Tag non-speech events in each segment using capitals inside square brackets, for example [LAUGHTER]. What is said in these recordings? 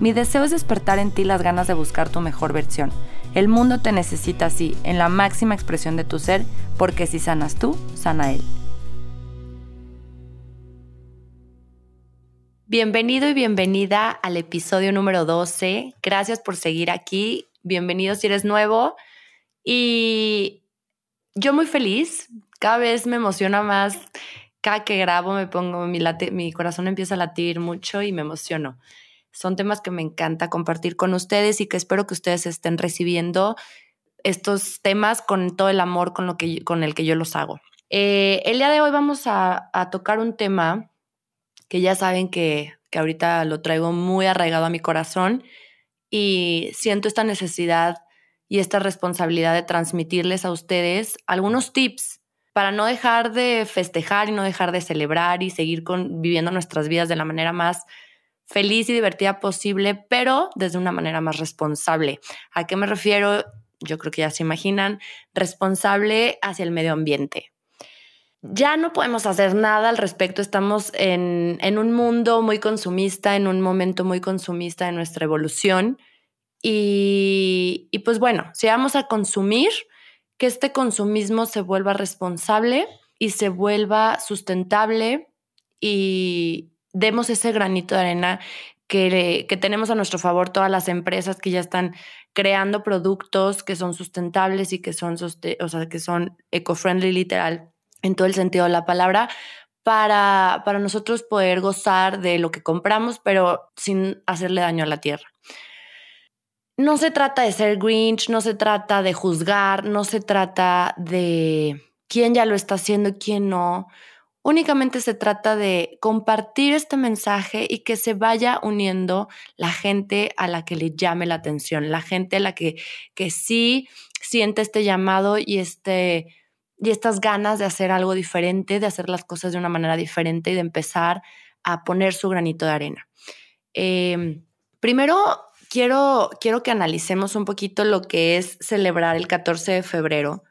Mi deseo es despertar en ti las ganas de buscar tu mejor versión. El mundo te necesita así, en la máxima expresión de tu ser, porque si sanas tú, sana él. Bienvenido y bienvenida al episodio número 12. Gracias por seguir aquí. Bienvenido si eres nuevo. Y yo muy feliz. Cada vez me emociona más. Cada que grabo me pongo, mi, mi corazón empieza a latir mucho y me emociono. Son temas que me encanta compartir con ustedes y que espero que ustedes estén recibiendo estos temas con todo el amor con, lo que, con el que yo los hago. Eh, el día de hoy vamos a, tocar un tema que ya saben que, que ahorita lo traigo muy arraigado a mi corazón y siento esta necesidad y esta responsabilidad de transmitirles a ustedes algunos tips para no dejar de festejar y no dejar de celebrar y seguir con, viviendo nuestras vidas de la manera más feliz y divertida posible, pero desde una manera más responsable. ¿A qué me refiero? Yo creo que ya se imaginan, responsable hacia el medio ambiente. Ya no podemos hacer nada al respecto, estamos en, en un mundo muy consumista, en un momento muy consumista de nuestra evolución. Y, y pues bueno, si vamos a consumir, que este consumismo se vuelva responsable y se vuelva sustentable y, demos ese granito de arena que, que, tenemos a nuestro favor todas las empresas que ya están creando productos que son sustentables y que son, o sea, que son eco-friendly literal en todo el sentido de la palabra, para, para nosotros poder gozar de lo que compramos, pero sin hacerle daño a la tierra. No se trata de ser Grinch, no se trata de juzgar, no se trata de quién ya lo está haciendo y quién no. Únicamente se trata de compartir este mensaje y que se vaya uniendo la gente a la que le llame la atención, la gente a la que, que sí siente este llamado y, este, y estas ganas de hacer algo diferente, de hacer las cosas de una manera diferente y de empezar a poner su granito de arena. Em, primero, quiero, quiero que analicemos un poquito lo que es celebrar el 14 de febrero.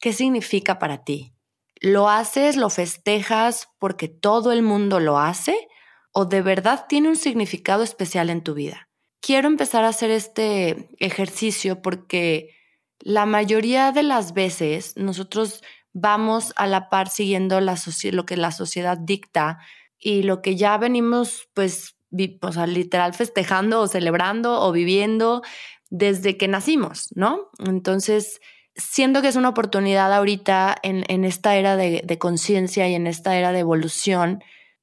¿Qué significa para ti? ¿Lo haces, lo festejas porque todo el mundo lo hace o de verdad tiene un significado especial en tu vida? Quiero empezar a hacer este ejercicio porque la mayoría de las veces nosotros vamos a la par siguiendo lo que la sociedad dicta y lo que ya venimos pues literal festejando o celebrando o viviendo desde que nacimos, ¿no? Entonces, siento que es una oportunidad ahorita en, esta era de, conciencia y en esta era de evolución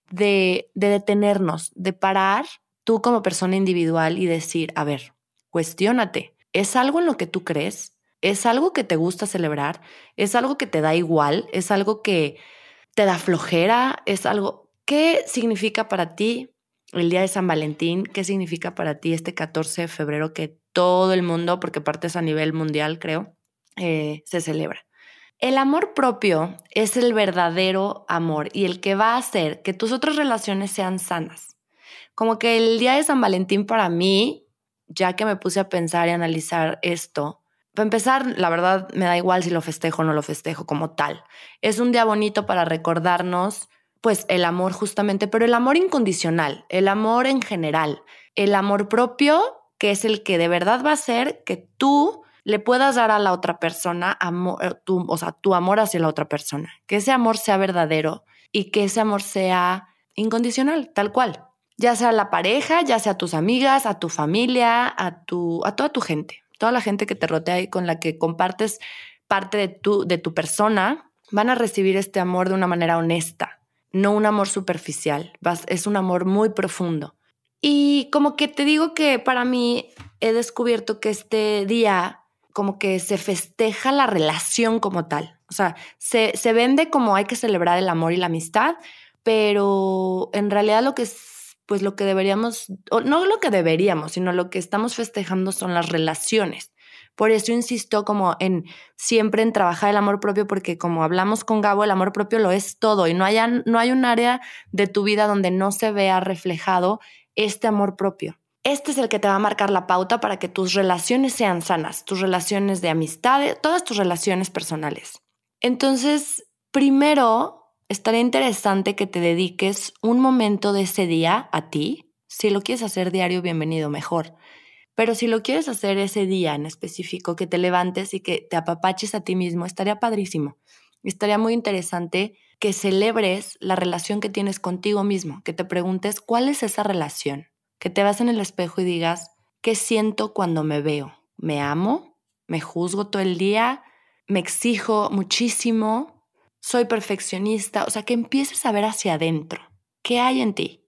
de, de, detenernos, de parar tú como persona individual y decir, a ver, cuestiónate, ¿es algo en lo que tú crees? ¿Es algo que te gusta celebrar? ¿Es algo que te da igual? ¿Es algo que te da flojera? ¿Es algo... ¿Qué significa para ti el día de San Valentín? ¿Qué significa para ti este 14 de febrero que todo el mundo, porque partes a nivel mundial, creo, eh, se celebra. El amor propio es el verdadero amor y el que va a hacer que tus otras relaciones sean sanas. Como que el día de San Valentín para mí, ya que me puse a pensar y analizar esto, para empezar, la verdad me da igual si lo festejo o no lo festejo como tal. Es un día bonito para recordarnos pues el amor justamente, pero el amor incondicional, el amor en general, el amor propio, que es el que de verdad va a hacer que tú le puedas dar a la otra persona amor, eh, tu, o sea, tu amor hacia la otra persona. Que ese amor sea verdadero y que ese amor sea incondicional, tal cual. Ya sea la pareja, ya sea tus amigas, a tu familia, a, tu, a toda tu gente, toda la gente que te rotea y con la que compartes parte de tu, de tu persona, van a recibir este amor de una manera honesta, no un amor superficial, es un amor muy profundo. Y como que te digo que para mí he descubierto que este día como que se festeja la relación como tal. O sea, se, se vende como hay que celebrar el amor y la amistad, pero en realidad lo que pues lo que deberíamos, no lo que deberíamos, sino lo que estamos festejando son las relaciones. Por eso insisto como en siempre en trabajar el amor propio, porque como hablamos con Gabo, el amor propio lo es todo y no, haya, no hay un área de tu vida donde no se vea reflejado este amor propio. Este es el que te va a marcar la pauta para que tus relaciones sean sanas, tus relaciones de amistad, todas tus relaciones personales. Entonces, primero, estaría interesante que te dediques un momento de ese día a ti. Si lo quieres hacer diario, bienvenido, mejor. Pero si lo quieres hacer ese día en específico, que te levantes y que te apapaches a ti mismo, estaría padrísimo. Estaría muy interesante que celebres la relación que tienes contigo mismo, que te preguntes cuál es esa relación, que te vas en el espejo y digas, ¿qué siento cuando me veo? ¿Me amo? ¿Me juzgo todo el día? ¿Me exijo muchísimo? ¿Soy perfeccionista? O sea, que empieces a ver hacia adentro. ¿Qué hay en ti?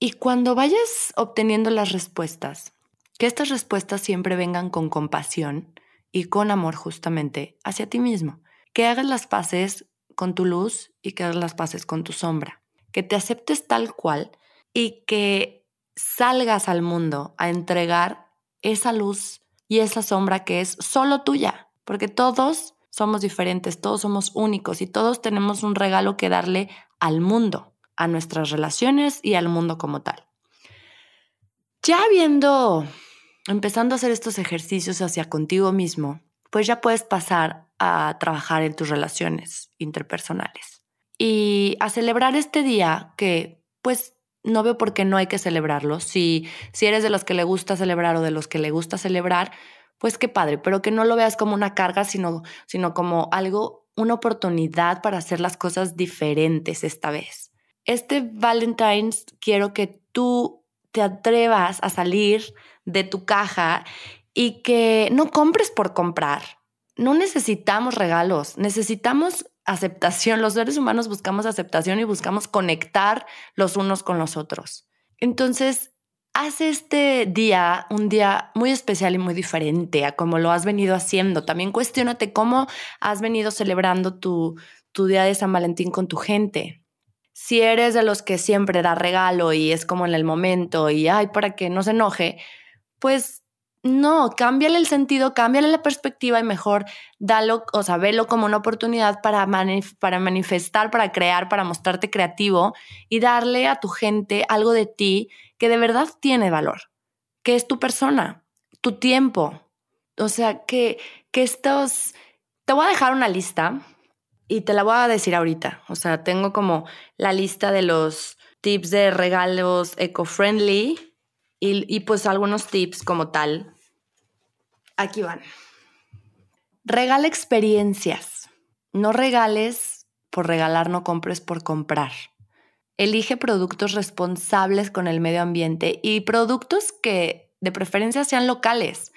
Y cuando vayas obteniendo las respuestas, que estas respuestas siempre vengan con compasión y con amor justamente hacia ti mismo. Que hagas las paces con tu luz y que hagas las paces con tu sombra. Que te aceptes tal cual y que salgas al mundo a entregar esa luz y esa sombra que es solo tuya. Porque todos somos diferentes, todos somos únicos y todos tenemos un regalo que darle al mundo, a nuestras relaciones y al mundo como tal. Ya viendo empezando a hacer estos ejercicios hacia contigo mismo, pues ya puedes pasar a trabajar en tus relaciones interpersonales y a celebrar este día que pues no veo por qué no hay que celebrarlo. Si, si eres de los que le gusta celebrar o de los que le gusta celebrar, pues qué padre, pero que no lo veas como una carga, sino, sino como algo, una oportunidad para hacer las cosas diferentes esta vez. Este Valentine's quiero que tú te atrevas a salir de tu caja y que no compres por comprar. No necesitamos regalos, necesitamos aceptación. Los seres humanos buscamos aceptación y buscamos conectar los unos con los otros. Entonces, haz este día un día muy especial y muy diferente a como lo has venido haciendo. También cuestionate cómo has venido celebrando tu, tu día de San Valentín con tu gente. Si eres de los que siempre da regalo y es como en el momento y ay, para que no se enoje, pues no, cámbiale el sentido, cámbiale la perspectiva y mejor dalo, o sea, velo como una oportunidad para, para manifestar, para crear, para mostrarte creativo y darle a tu gente algo de ti que de verdad tiene valor, que es tu persona, tu tiempo. O sea, que, que estos... Te voy a dejar una lista y te la voy a decir ahorita. O sea, tengo como la lista de los tips de regalos eco-friendly y, pues algunos tips como tal. Aquí van. Regala experiencias. No regales por regalar, no compres por comprar. Elige productos responsables con el medio ambiente y productos que de preferencia sean locales.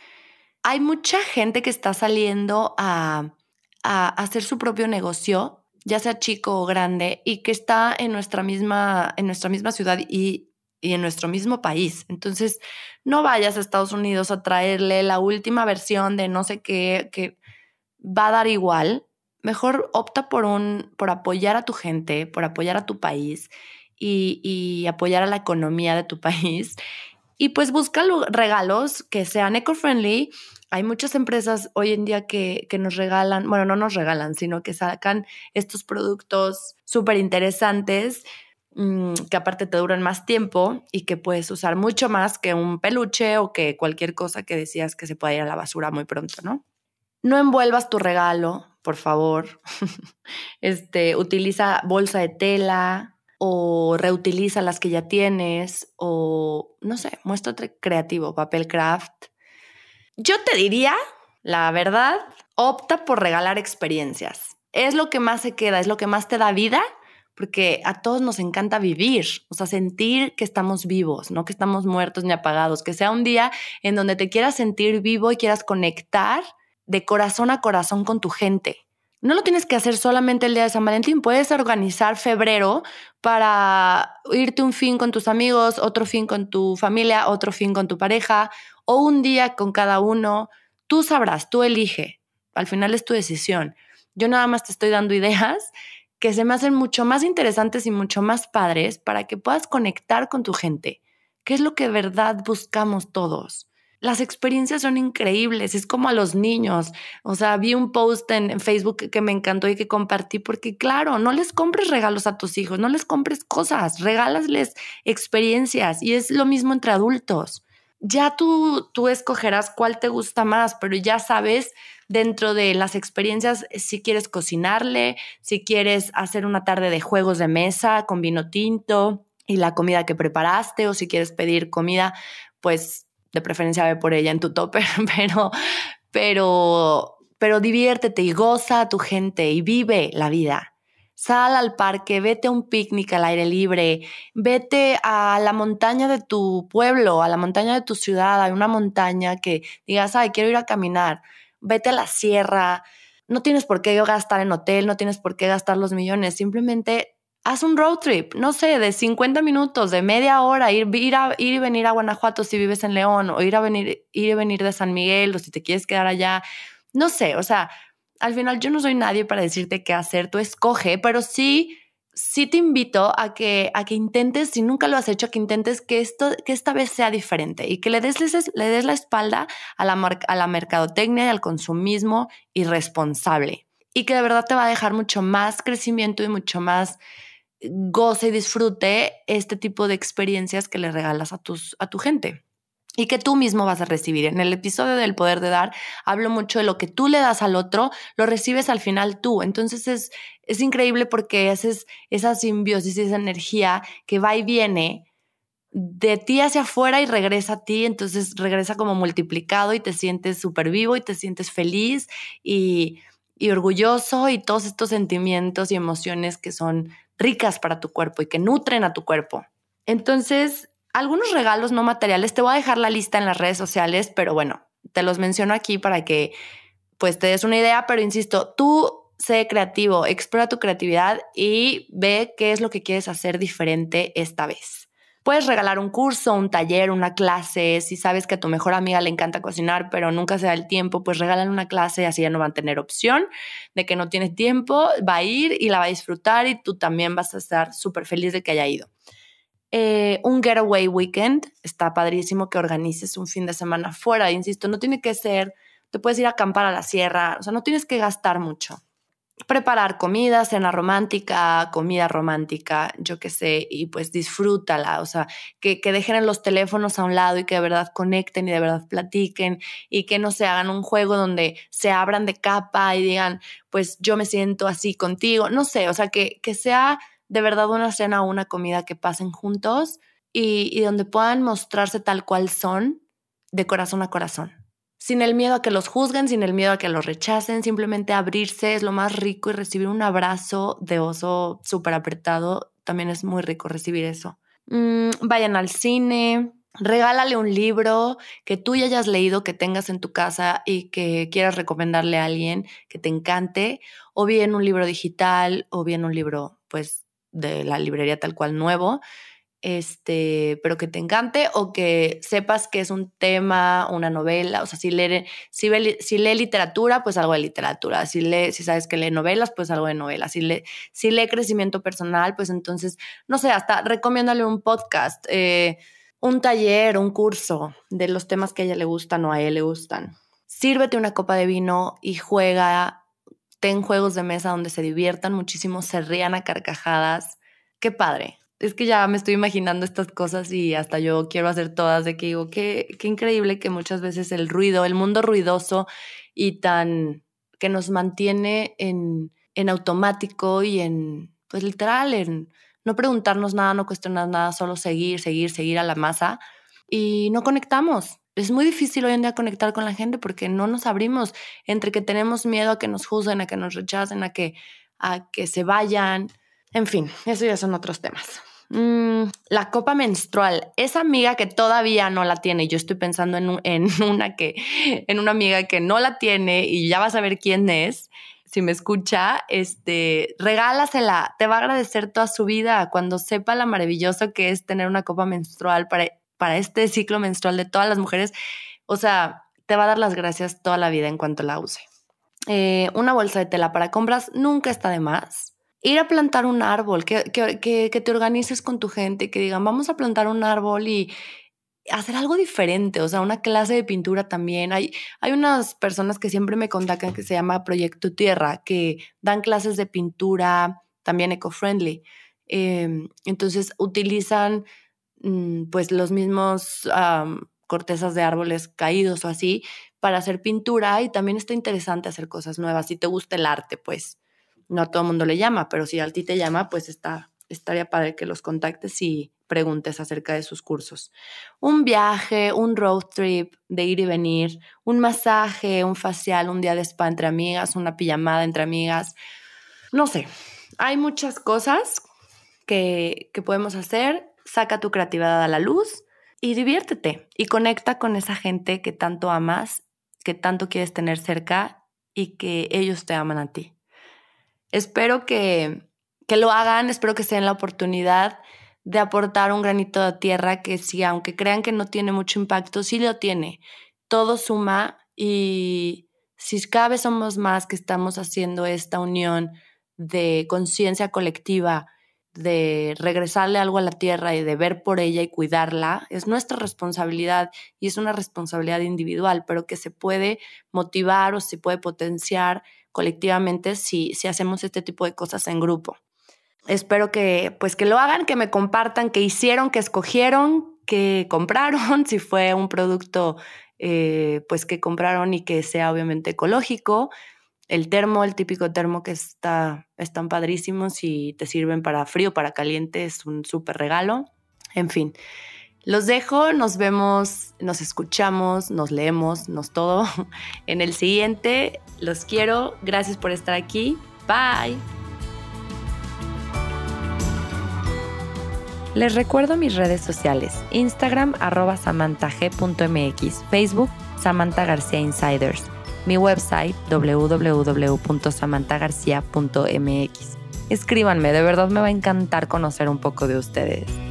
Hay mucha gente que está saliendo a, a hacer su propio negocio, ya sea chico o grande, y que está en nuestra misma, en nuestra misma ciudad y y en nuestro mismo país. Entonces, no vayas a Estados Unidos a traerle la última versión de no sé qué que va a dar igual. Mejor opta por un por apoyar a tu gente, por apoyar a tu país y, y apoyar a la economía de tu [LAUGHS] país. Y pues busca regalos que sean eco-friendly. Hay muchas empresas hoy en día que, que nos regalan, bueno, no nos regalan, sino que sacan estos productos súper interesantes que aparte te duran más tiempo y que puedes usar mucho más que un peluche o que cualquier cosa que decías que se pueda ir a la basura muy pronto, ¿no? No envuelvas tu regalo, por favor. [LAUGHS] este, utiliza bolsa de tela o reutiliza las que ya tienes o no sé, muéstrate creativo, papel craft. Yo te diría, la verdad, opta por regalar experiencias. Es lo que más se queda, es lo que más te da vida porque a todos nos encanta vivir, o sea, sentir que estamos vivos, no que estamos muertos ni apagados, que sea un día en donde te quieras sentir vivo y quieras conectar de corazón a corazón con tu gente. No lo tienes que hacer solamente el día de San Valentín, puedes organizar febrero para irte un fin con tus amigos, otro fin con tu familia, otro fin con tu pareja o un día con cada uno. Tú sabrás, tú elige. Al final es tu decisión. Yo nada más te estoy dando [LAUGHS] ideas que se me hacen mucho más interesantes y mucho más padres para que puedas conectar con tu gente. ¿Qué es lo que de verdad buscamos todos? Las experiencias son increíbles, es como a los niños. O sea, vi un post en, Facebook que me encantó y que compartí porque, claro, no les compres regalos a tus hijos, no les compres cosas, regálasles experiencias y es lo mismo entre adultos. Ya tú, tú escogerás cuál te gusta más, pero ya sabes dentro de las experiencias si quieres cocinarle, si quieres hacer una tarde de juegos de mesa con vino tinto y la comida que preparaste o si quieres pedir comida, pues de preferencia ve por ella en tu topper, [LAUGHS] pero, pero, pero diviértete y goza a tu gente y vive la vida. Sal al parque, vete a un picnic al aire libre, vete a la montaña de tu pueblo, a la montaña de tu ciudad, hay una montaña que digas, ay, quiero ir a caminar, vete a la sierra, no tienes por qué gastar en hotel, no tienes por qué gastar los millones, simplemente haz un road trip, no sé, de 50 minutos, de media hora, ir, ir, a, ir y venir a Guanajuato si vives en León, o ir a venir, ir y venir de San Miguel, o si te quieres quedar allá, no sé, o sea, al final yo no soy nadie para decirte qué hacer, tú escoge, pero sí, sí te invito a que, a que intentes, si nunca lo has hecho, que intentes que, esto, que esta vez sea diferente y que le des, le des la espalda a la, a la mercadotecnia y al consumismo irresponsable y que de verdad te va a dejar mucho más crecimiento y mucho más goce y disfrute este tipo de experiencias que le regalas a, tus, a tu gente y que tú mismo vas a recibir. En el episodio del poder de dar, hablo mucho de lo que tú le das al otro, lo recibes al final tú. Entonces es, es increíble porque haces esa simbiosis, esa energía que va y viene de ti hacia afuera y regresa a ti, entonces regresa como multiplicado y te sientes súper vivo y te sientes feliz y, y orgulloso y todos estos sentimientos y emociones que son ricas para tu cuerpo y que nutren a tu cuerpo. Entonces, algunos regalos no materiales, te voy a dejar la lista en las redes sociales, pero bueno, te los menciono aquí para que pues te des una idea, pero insisto, tú sé creativo, explora tu creatividad y ve qué es lo que quieres hacer diferente esta vez. Puedes regalar un curso, un taller, una clase. Si sabes que a tu mejor amiga le encanta cocinar, pero nunca se da el tiempo, pues regálale una clase, así ya no van a tener opción de que no tienes tiempo, va a ir y la va a disfrutar y tú también vas a estar súper feliz de que haya ido. Eh, un getaway weekend, está padrísimo que organices un fin de semana fuera, insisto, no tiene que ser, te puedes ir a acampar a la sierra, o sea, no tienes que gastar mucho. Preparar comida, cena romántica, comida romántica, yo qué sé, y pues disfrútala, o sea, que, que dejen los teléfonos a un lado y que de verdad conecten y de verdad platiquen y que no se hagan un juego donde se abran de capa y digan, pues yo me siento así contigo, no sé, o sea, que, que sea de verdad una cena o una comida que pasen juntos y, donde puedan mostrarse tal cual son de corazón a corazón sin el miedo a que los juzguen, sin el miedo a que los rechacen, simplemente abrirse es lo más rico y recibir un abrazo de oso súper apretado, también es muy rico recibir eso. Mm, vayan al cine, regálale un libro que tú ya hayas leído, que tengas en tu casa y que quieras recomendarle a alguien que te encante, o bien un libro digital, o bien un libro pues de la librería tal cual nuevo este, pero que te encante o que sepas que es un tema, una novela, o sea, si lee, si, si lee literatura, pues algo de literatura, si, lee, si sabes que lee novelas, pues algo de novelas, si lee, si lee crecimiento personal, pues entonces, no sé, hasta recomiéndale un podcast, eh, un taller, un curso de los temas que a ella le gustan o a él le gustan. Sírvete una copa de vino y juega, ten juegos de mesa donde se diviertan muchísimo, se rían a carcajadas. Qué padre es que ya me estoy imaginando estas cosas y hasta yo quiero hacer todas de que digo, qué, increíble que muchas veces el ruido, el mundo ruidoso y tan que nos mantiene en, en automático y en, pues literal, en no preguntarnos nada, no cuestionar nada, solo seguir, seguir, seguir a la masa y no conectamos. Es muy difícil hoy en día conectar con la gente porque no nos abrimos entre que tenemos miedo a que nos juzguen, a que nos rechacen, a que, a que se vayan. En fin, eso ya son otros temas. Mm, la copa menstrual, esa amiga que todavía no la tiene, yo estoy pensando en, en, [LAUGHS] una que, en una amiga que no la tiene y ya vas a ver quién es, si me escucha, este, regálasela, te va a agradecer toda su vida cuando sepa lo maravilloso que es tener una copa menstrual para, para este ciclo menstrual de todas las mujeres, o sea, te va a dar las gracias toda la vida en cuanto la use. Eh, una bolsa de tela para compras nunca está de más ir a plantar un árbol, que, que, te organices con tu gente, que digan, vamos a plantar un árbol y hacer algo diferente, o sea, una clase de pintura también. Hay, hay unas personas que siempre me contactan que se llama Proyecto Tierra, que dan clases de pintura también eco-friendly. Em, entonces utilizan pues los mismos cortezas de árboles caídos o así para hacer pintura y también está interesante hacer cosas nuevas. Si te gusta el arte, pues no a todo el mundo le llama, pero si a ti te llama, pues está, estaría padre que los contactes y preguntes acerca de sus cursos. Un viaje, un road trip de ir y venir, un masaje, un facial, un día de spa entre amigas, una pijamada entre amigas. No sé, hay muchas cosas que, que podemos hacer. Saca tu creatividad a la luz y diviértete y conecta con esa gente que tanto amas, que tanto quieres tener cerca y que ellos te aman a ti. Espero que, que lo hagan, espero que se den la oportunidad de aportar un granito de tierra que sí, aunque crean que no tiene mucho impacto, sí lo tiene. Todo suma y si cada vez somos más que estamos haciendo esta unión de conciencia colectiva, de regresarle algo a la tierra y de ver por ella y cuidarla, es nuestra responsabilidad y es una responsabilidad individual, pero que se puede motivar o se puede potenciar colectivamente si, si hacemos este tipo de cosas en grupo. Espero que pues que lo hagan, que me compartan qué hicieron, qué escogieron, qué compraron, [LAUGHS] si fue un producto eh, pues que compraron y que sea obviamente ecológico, el termo, el típico termo que está, están padrísimos y te sirven para frío, para caliente, es un súper regalo. En fin, los dejo, nos vemos, nos escuchamos, nos leemos, nos todo [LAUGHS] en el siguiente. Los quiero, gracias por estar aquí. Bye. Les recuerdo mis redes sociales, Instagram arroba samantag.mx, Facebook Samantha García Insiders mi website www.samantagarcia.mx. Escríbanme, de verdad me va a encantar conocer un poco de ustedes.